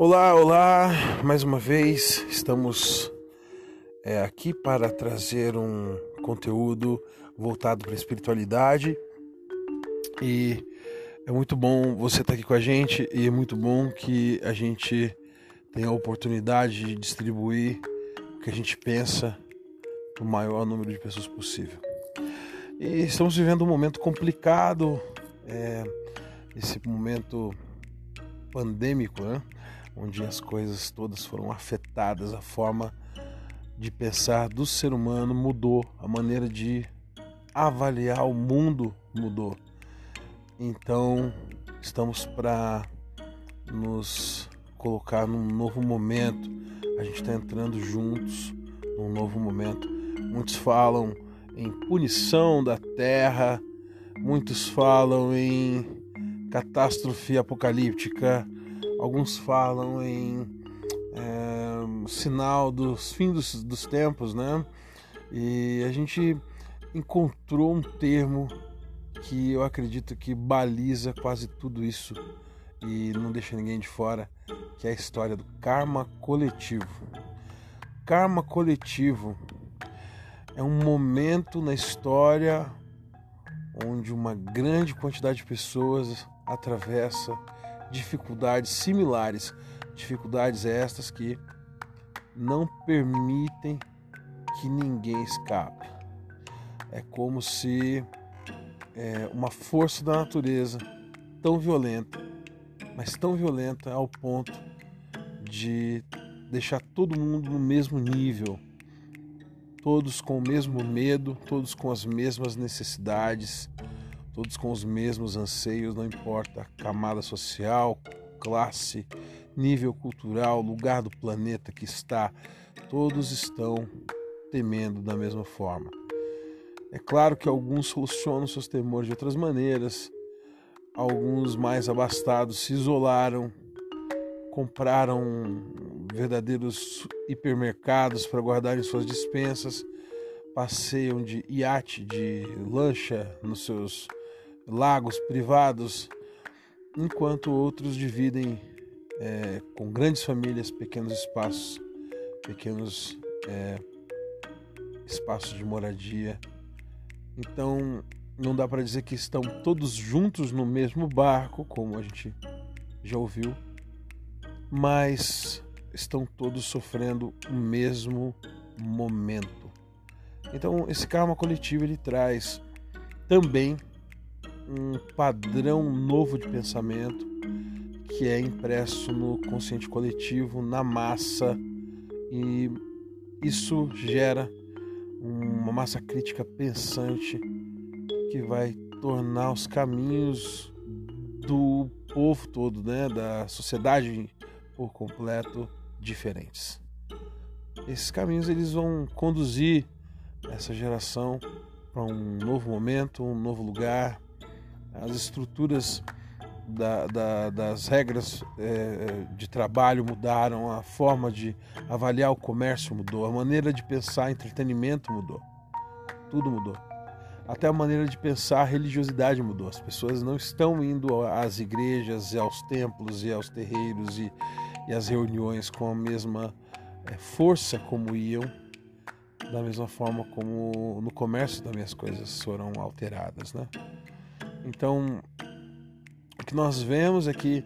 Olá, olá! Mais uma vez estamos é, aqui para trazer um conteúdo voltado para a espiritualidade e é muito bom você estar aqui com a gente e é muito bom que a gente tenha a oportunidade de distribuir o que a gente pensa para o maior número de pessoas possível. E estamos vivendo um momento complicado, é, esse momento pandêmico, né? Onde as coisas todas foram afetadas, a forma de pensar do ser humano mudou, a maneira de avaliar o mundo mudou. Então, estamos para nos colocar num novo momento. A gente está entrando juntos num novo momento. Muitos falam em punição da terra, muitos falam em catástrofe apocalíptica, alguns falam em é, sinal dos fins dos, dos tempos, né? E a gente encontrou um termo que eu acredito que baliza quase tudo isso e não deixa ninguém de fora, que é a história do karma coletivo. Karma coletivo é um momento na história onde uma grande quantidade de pessoas atravessa dificuldades similares, dificuldades estas que não permitem que ninguém escape. É como se é, uma força da natureza tão violenta, mas tão violenta ao ponto de deixar todo mundo no mesmo nível todos com o mesmo medo, todos com as mesmas necessidades, todos com os mesmos anseios, não importa camada social, classe, nível cultural, lugar do planeta que está, todos estão temendo da mesma forma. É claro que alguns solucionam seus temores de outras maneiras, alguns mais abastados se isolaram, compraram verdadeiros hipermercados para guardarem suas dispensas, passeiam de iate, de lancha nos seus lagos privados, enquanto outros dividem é, com grandes famílias pequenos espaços, pequenos é, espaços de moradia. Então não dá para dizer que estão todos juntos no mesmo barco, como a gente já ouviu, mas estão todos sofrendo o mesmo momento. Então, esse karma coletivo ele traz também um padrão novo de pensamento que é impresso no consciente coletivo, na massa, e isso gera uma massa crítica pensante que vai tornar os caminhos do povo todo, né, da sociedade por completo diferentes. Esses caminhos eles vão conduzir essa geração para um novo momento, um novo lugar. As estruturas da, da, das regras é, de trabalho mudaram, a forma de avaliar o comércio mudou, a maneira de pensar entretenimento mudou, tudo mudou. Até a maneira de pensar a religiosidade mudou. As pessoas não estão indo às igrejas, aos templos e aos terreiros e, e as reuniões com a mesma é, força como iam, da mesma forma como no comércio também as coisas foram alteradas, né? Então, o que nós vemos é que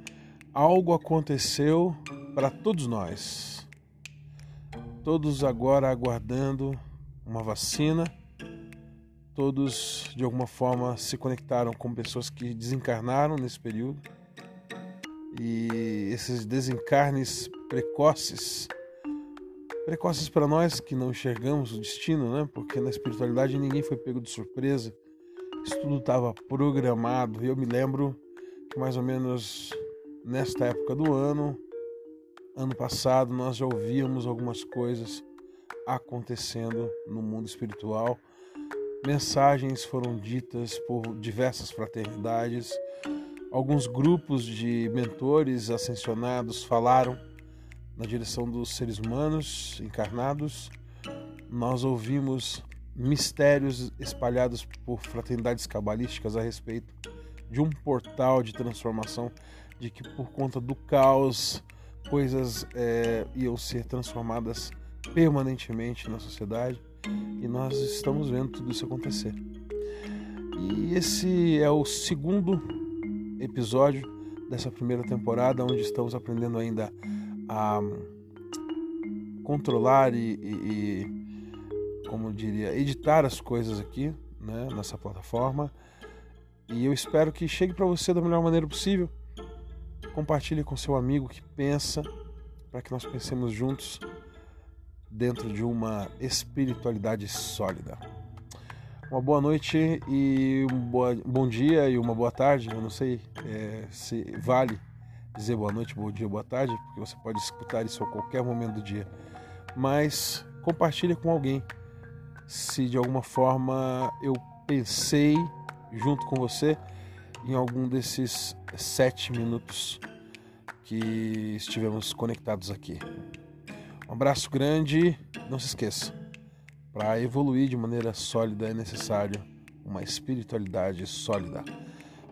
algo aconteceu para todos nós. Todos agora aguardando uma vacina, todos de alguma forma se conectaram com pessoas que desencarnaram nesse período e esses desencarnes precoces precoces para nós que não enxergamos o destino, né? Porque na espiritualidade ninguém foi pego de surpresa. Isso tudo estava programado. Eu me lembro que mais ou menos nesta época do ano, ano passado, nós já ouvíamos algumas coisas acontecendo no mundo espiritual. Mensagens foram ditas por diversas fraternidades, Alguns grupos de mentores ascensionados falaram na direção dos seres humanos encarnados. Nós ouvimos mistérios espalhados por fraternidades cabalísticas a respeito de um portal de transformação de que por conta do caos coisas é, iam ser transformadas permanentemente na sociedade e nós estamos vendo tudo isso acontecer. E esse é o segundo episódio dessa primeira temporada, onde estamos aprendendo ainda a controlar e, e, e como diria, editar as coisas aqui né, nessa plataforma. E eu espero que chegue para você da melhor maneira possível. Compartilhe com seu amigo que pensa, para que nós pensemos juntos dentro de uma espiritualidade sólida. Uma boa noite e um boa, bom dia e uma boa tarde. Eu não sei é, se vale dizer boa noite, bom dia, boa tarde, porque você pode escutar isso a qualquer momento do dia. Mas compartilhe com alguém se de alguma forma eu pensei junto com você em algum desses sete minutos que estivemos conectados aqui. Um abraço grande, não se esqueça, para evoluir de maneira sólida é necessário uma espiritualidade sólida.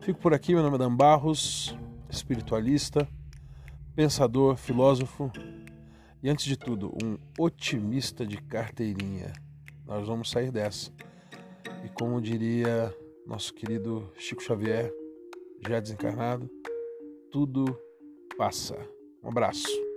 Fico por aqui, meu nome é Dan Barros, espiritualista, pensador, filósofo e, antes de tudo, um otimista de carteirinha. Nós vamos sair dessa. E como diria nosso querido Chico Xavier, já desencarnado, tudo passa. Um abraço.